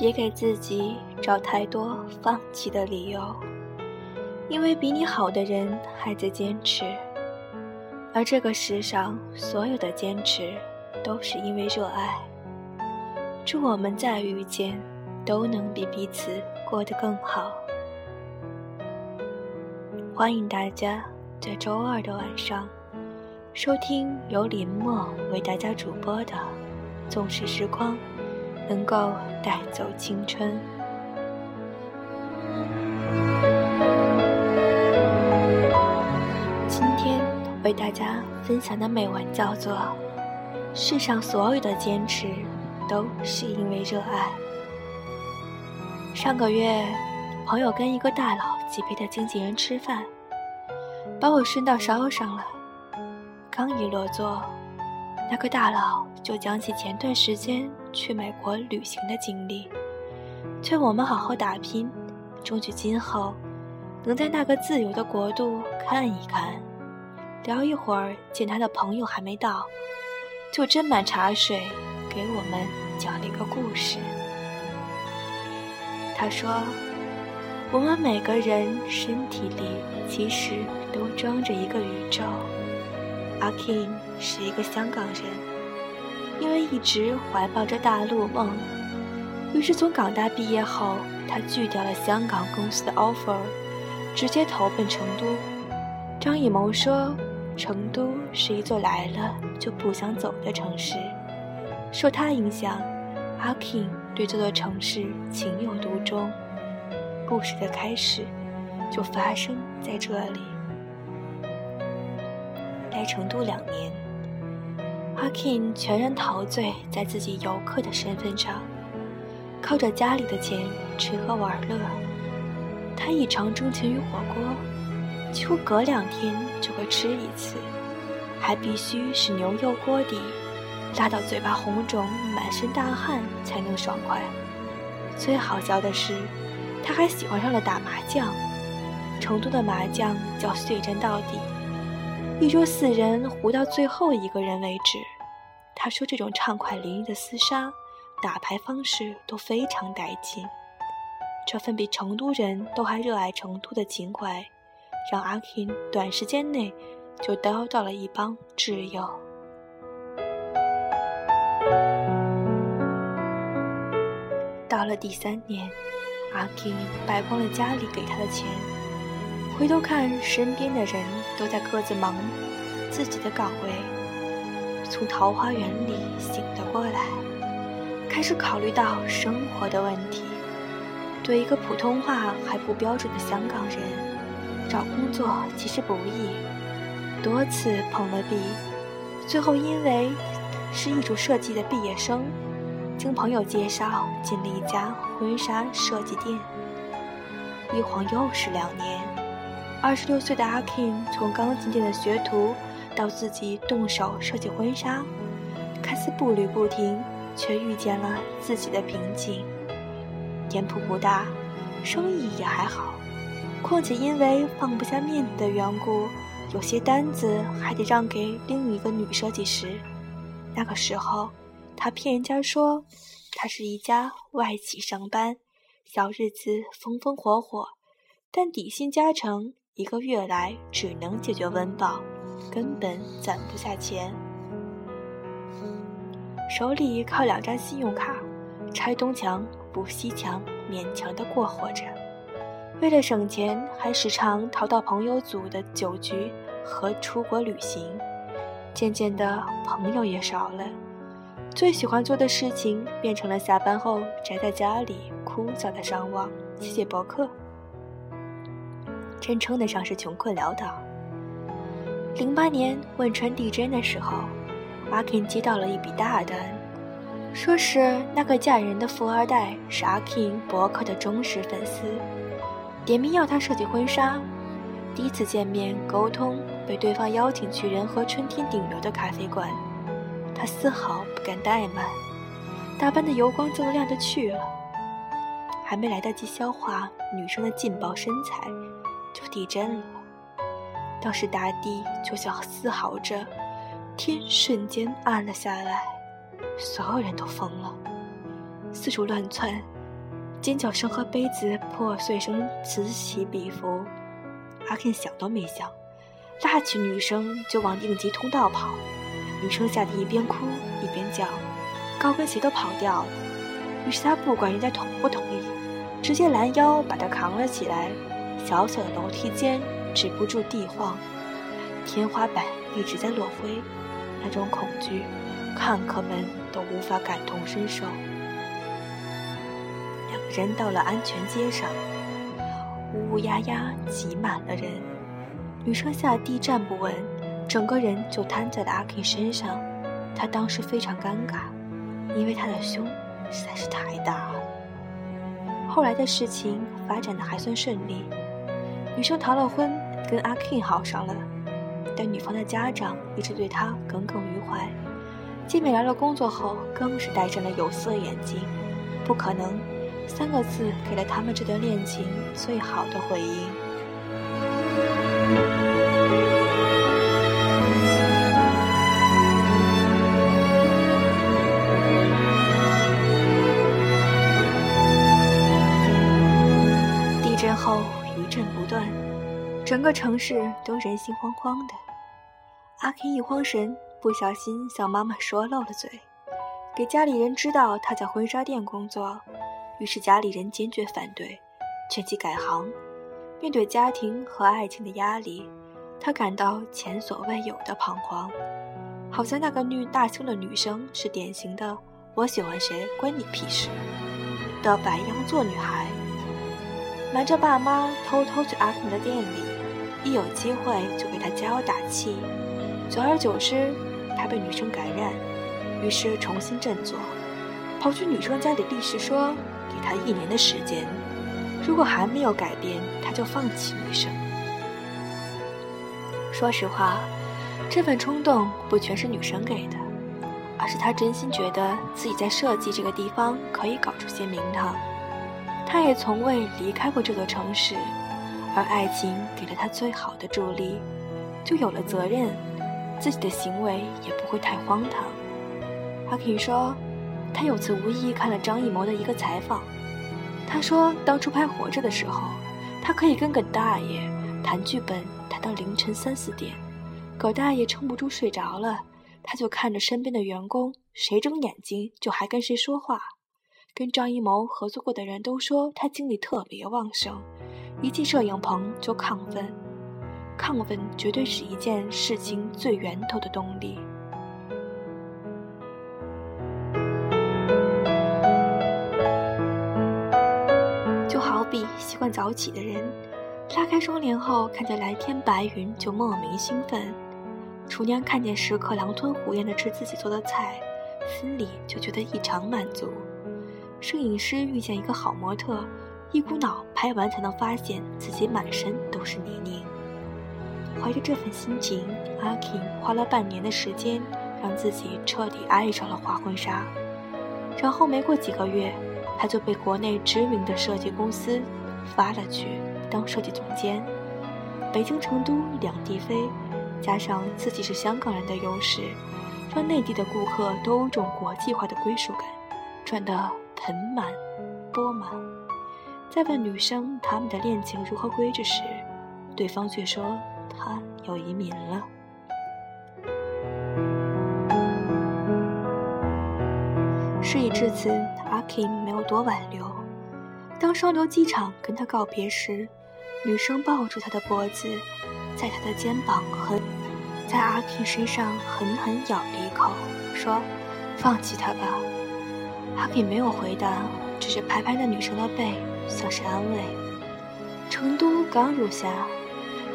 别给自己找太多放弃的理由，因为比你好的人还在坚持，而这个世上所有的坚持都是因为热爱。祝我们再遇见，都能比彼此过得更好。欢迎大家在周二的晚上收听由林默为大家主播的《纵使时光能够带走青春》。今天为大家分享的美文叫做《世上所有的坚持都是因为热爱》。上个月。朋友跟一个大佬级别的经纪人吃饭，把我顺道捎上了。刚一落座，那个大佬就讲起前段时间去美国旅行的经历，劝我们好好打拼，争取今后能在那个自由的国度看一看。聊一会儿，见他的朋友还没到，就斟满茶水给我们讲了一个故事。他说。我们每个人身体里其实都装着一个宇宙。阿 King 是一个香港人，因为一直怀抱着大陆梦，于是从港大毕业后，他拒掉了香港公司的 offer，直接投奔成都。张艺谋说，成都是一座来了就不想走的城市。受他影响，阿 King 对这座城市情有独钟。故事的开始就发生在这里。来成都两年，阿 King 全然陶醉在自己游客的身份上，靠着家里的钱吃喝玩乐。他异常钟情于火锅，几乎隔两天就会吃一次，还必须是牛油锅底，辣到嘴巴红肿、满身大汗才能爽快。最好笑的是。他还喜欢上了打麻将，成都的麻将叫碎战到底，一桌四人胡到最后一个人为止。他说这种畅快淋漓的厮杀打牌方式都非常带劲。这份比成都人都还热爱成都的情怀，让阿 Kin 短时间内就得到了一帮挚友。到了第三年。阿 Kin 败光了家里给他的钱，回头看身边的人都在各自忙自己的岗位，从桃花源里醒了过来，开始考虑到生活的问题。对一个普通话还不标准的香港人，找工作其实不易，多次碰了壁，最后因为是艺术设计的毕业生。经朋友介绍，进了一家婚纱设计店。一晃又是两年，二十六岁的阿 kin 从刚进店的学徒，到自己动手设计婚纱，看似步履不停，却遇见了自己的瓶颈。店铺不大，生意也还好，况且因为放不下面子的缘故，有些单子还得让给另一个女设计师。那个时候。他骗人家说，他是一家外企上班，小日子风风火火，但底薪加成，一个月来只能解决温饱，根本攒不下钱。手里靠两张信用卡，拆东墙补西墙，勉强的过活着。为了省钱，还时常逃到朋友组的酒局和出国旅行。渐渐的，朋友也少了。最喜欢做的事情变成了下班后宅在家里枯燥的上网、写写博客，真称得上是穷困潦倒。零八年汶川地震的时候，阿 K 接到了一笔大单，说是那个嫁人的富二代是阿 king 博客的忠实粉丝，点名要他设计婚纱。第一次见面沟通，被对方邀请去仁和春天顶流的咖啡馆。他丝毫不敢怠慢，打扮的油光锃亮的去了，还没来得及消化女生的劲爆身材，就地震了。当时大地就像嘶嚎着，天瞬间暗了下来，所有人都疯了，四处乱窜，尖叫声和杯子破碎声此起彼伏。阿 k 想都没想，拉起女生就往应急通道跑。女生吓得一边哭一边叫，高跟鞋都跑掉了。于是他不管人家同不同意，直接拦腰把她扛了起来。小小的楼梯间止不住地晃，天花板一直在落灰，那种恐惧，看客们都无法感同身受。两个人到了安全街上，乌乌压压挤满了人。女生下地站不稳，整个人就瘫在了阿 K 身上。他当时非常尴尬，因为他的胸实在是太大了。后来的事情发展的还算顺利，女生逃了婚，跟阿 king 好上了。但女方的家长一直对她耿耿于怀，见面聊了工作后，更是戴上了有色眼镜。不可能。三个字给了他们这段恋情最好的回应。整个城市都人心惶惶的。阿 K 一慌神，不小心向妈妈说漏了嘴，给家里人知道他在婚纱店工作。于是家里人坚决反对，劝其改行。面对家庭和爱情的压力，他感到前所未有的彷徨，好像那个女大胸的女生是典型的“我喜欢谁关你屁事”的白羊座女孩。瞒着爸妈偷偷去阿肯的店里，一有机会就给他加油打气。久而久之，他被女生感染，于是重新振作，跑去女生家里立誓说。给他一年的时间，如果还没有改变，他就放弃女生。说实话，这份冲动不全是女生给的，而是他真心觉得自己在设计这个地方可以搞出些名堂。他也从未离开过这座城市，而爱情给了他最好的助力，就有了责任，自己的行为也不会太荒唐。他可以说。他有次无意看了张艺谋的一个采访，他说当初拍《活着》的时候，他可以跟葛大爷谈剧本，谈到凌晨三四点，葛大爷撑不住睡着了，他就看着身边的员工，谁睁眼睛就还跟谁说话。跟张艺谋合作过的人都说他精力特别旺盛，一进摄影棚就亢奋，亢奋绝对是一件事情最源头的动力。就好比习惯早起的人，拉开窗帘后看见蓝天白云就莫名兴奋；厨娘看见食客狼吞虎咽的吃自己做的菜，心里就觉得异常满足；摄影师遇见一个好模特，一股脑拍完才能发现自己满身都是泥泞。怀着这份心情，阿 King 花了半年的时间让自己彻底爱上了画婚纱，然后没过几个月。他就被国内知名的设计公司发了去当设计总监，北京、成都两地飞，加上自己是香港人的优势，让内地的顾客都有种国际化的归属感，赚得盆满钵满。在问女生他们的恋情如何归置时，对方却说他要移民了。事已至此，阿 King 没有多挽留。当双流机场跟他告别时，女生抱住他的脖子，在他的肩膀狠，在阿 King 身上狠狠咬了一口，说：“放弃他吧。”阿 King 没有回答，只是拍拍那女生的背，算是安慰。成都刚入夏，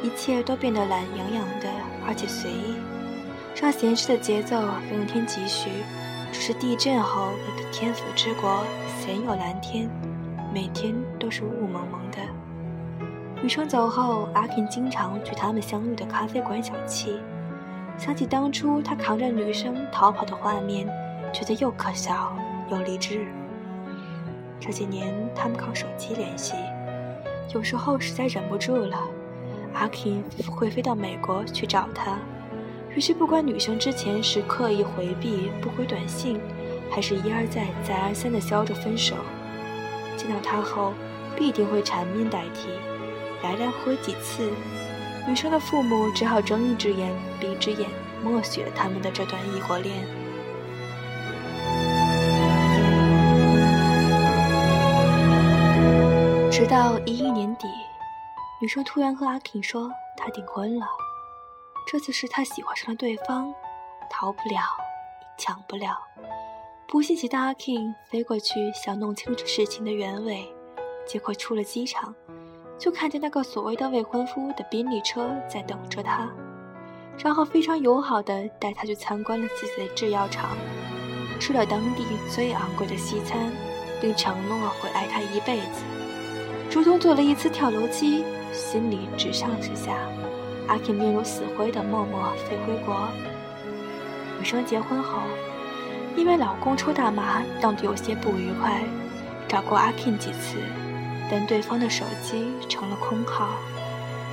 一切都变得懒洋洋的，而且随意，让闲适的节奏更添几许。只是地震后的天府之国鲜有蓝天，每天都是雾蒙蒙的。女生走后，阿平经常去他们相遇的咖啡馆小憩，想起当初他扛着女生逃跑的画面，觉得又可笑又励志。这几年他们靠手机联系，有时候实在忍不住了，阿 King 会飞到美国去找她。于是，不管女生之前是刻意回避不回短信，还是一而再再而三的笑着分手，见到他后必定会缠绵代替。来来回几次，女生的父母只好睁一只眼闭一只眼，默许了他们的这段异国恋。直到一一年底，女生突然和阿 king 说她订婚了。这次是她喜欢上了对方，逃不了，抢不了。不信邪的阿 king 飞过去想弄清楚事情的原委，结果出了机场，就看见那个所谓的未婚夫的宾利车在等着他，然后非常友好的带他去参观了自己的制药厂，吃了当地最昂贵的西餐，并承诺会爱他一辈子。如同做了一次跳楼机，心里直上直下。阿 k 面如死灰的默默飞回国。女生结婚后，因为老公抽大麻闹得有些不愉快，找过阿 k 几次，但对方的手机成了空号，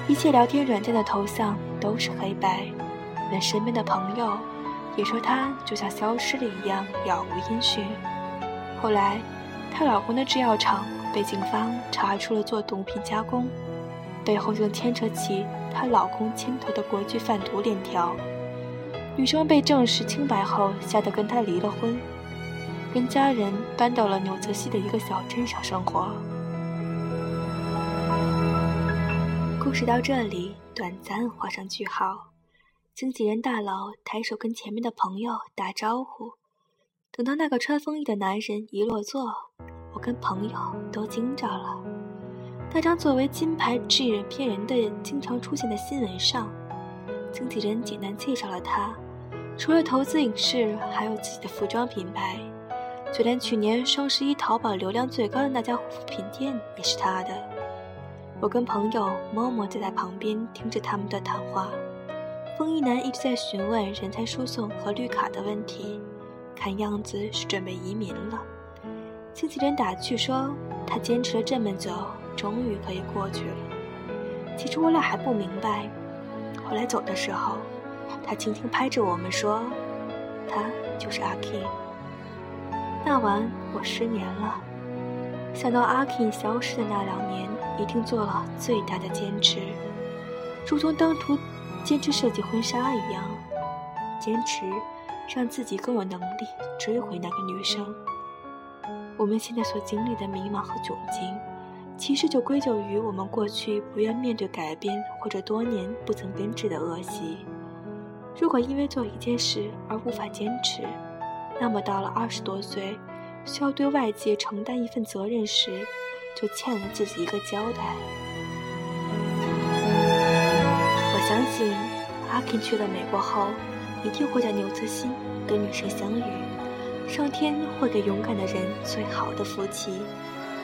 一切聊天软件的头像都是黑白，连身边的朋友也说她就像消失了一样，杳无音讯。后来，她老公的制药厂。被警方查出了做毒品加工，背后竟牵扯起她老公牵头的国际贩毒链条。女生被证实清白后，吓得跟他离了婚，跟家人搬到了纽泽西的一个小镇上生活。故事到这里短暂画上句号。经纪人大佬抬手跟前面的朋友打招呼，等到那个穿风衣的男人一落座。我跟朋友都惊着了。那张作为金牌制人骗人的经常出现在新闻上，经纪人简单介绍了他。除了投资影视，还有自己的服装品牌，就连去年双十一淘宝流量最高的那家护肤品店也是他的。我跟朋友默默坐在旁边听着他们的谈话。风衣男一直在询问人才输送和绿卡的问题，看样子是准备移民了。经纪人打趣说：“他坚持了这么久，终于可以过去了。”起初我俩还不明白，后来走的时候，他轻轻拍着我们说：“他就是阿 King。”那晚我失眠了，想到阿 King 消失的那两年，一定做了最大的坚持，如同当初坚持设计婚纱一样，坚持让自己更有能力追回那个女生。我们现在所经历的迷茫和窘境，其实就归咎于我们过去不愿面对改变，或者多年不曾根治的恶习。如果因为做一件事而无法坚持，那么到了二十多岁，需要对外界承担一份责任时，就欠了自己一个交代。我相信，阿 Ken 去了美国后，一定会在纽泽西跟女生相遇。上天会给勇敢的人最好的福气，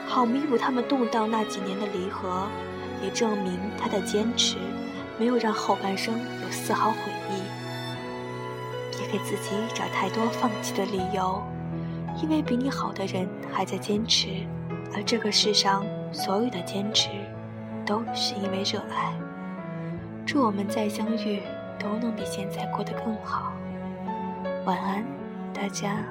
好弥补他们动荡那几年的离合，也证明他的坚持没有让后半生有丝毫悔意。别给自己找太多放弃的理由，因为比你好的人还在坚持，而这个世上所有的坚持，都是因为热爱。祝我们再相遇都能比现在过得更好。晚安，大家。